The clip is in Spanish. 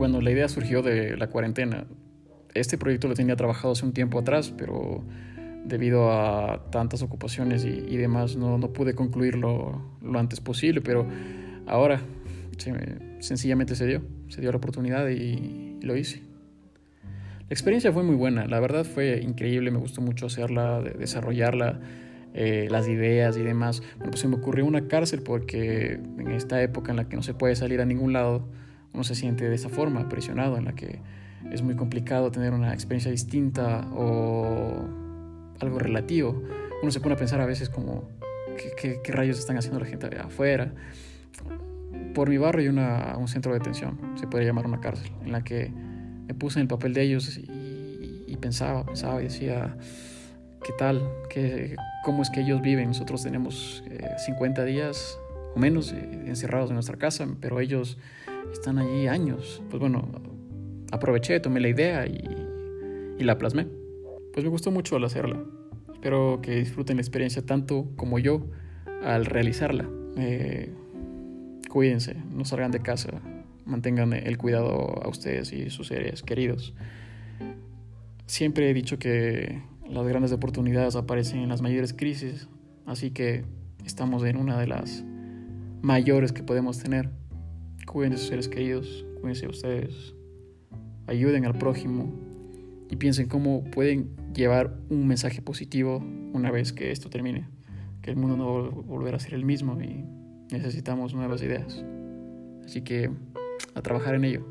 Bueno, la idea surgió de la cuarentena. Este proyecto lo tenía trabajado hace un tiempo atrás, pero debido a tantas ocupaciones y, demás no, no, pude concluirlo lo antes posible, pero ahora sencillamente se dio, se dio la oportunidad y, lo hice. La experiencia fue muy buena, la verdad fue increíble, me gustó mucho hacerla, desarrollarla, eh, las ideas y demás. Bueno, pues se me ocurrió una cárcel porque en esta época en la que no se puede salir a ningún lado, uno se siente de esa forma, presionado, en la que es muy complicado tener una experiencia distinta o algo relativo. Uno se pone a pensar a veces como, ¿qué, rayos están haciendo la gente afuera? Por mi barrio hay una, un centro de detención, se puede llamar una cárcel, en la que me puse en el papel de ellos y, pensaba, pensaba y decía, ¿qué tal? ¿Qué, ¿Cómo es que ellos viven? Nosotros tenemos 50 eh, días o menos eh, encerrados en nuestra casa, pero ellos están allí años. Pues bueno, aproveché, tomé la idea y, y la plasmé. Pues me gustó mucho al hacerla. Espero que disfruten la experiencia tanto como yo al realizarla. Eh, cuídense, no salgan de casa, mantengan el cuidado a ustedes y sus seres queridos. Siempre he dicho que las grandes oportunidades aparecen en las mayores crisis, así que estamos en una de las mayores que podemos tener. Cuiden de sus seres queridos, cuídense ustedes, ayuden al prójimo y piensen cómo pueden llevar un mensaje positivo una vez que esto termine, que el mundo no va a volver a ser el mismo y necesitamos nuevas ideas. Así que a trabajar en ello.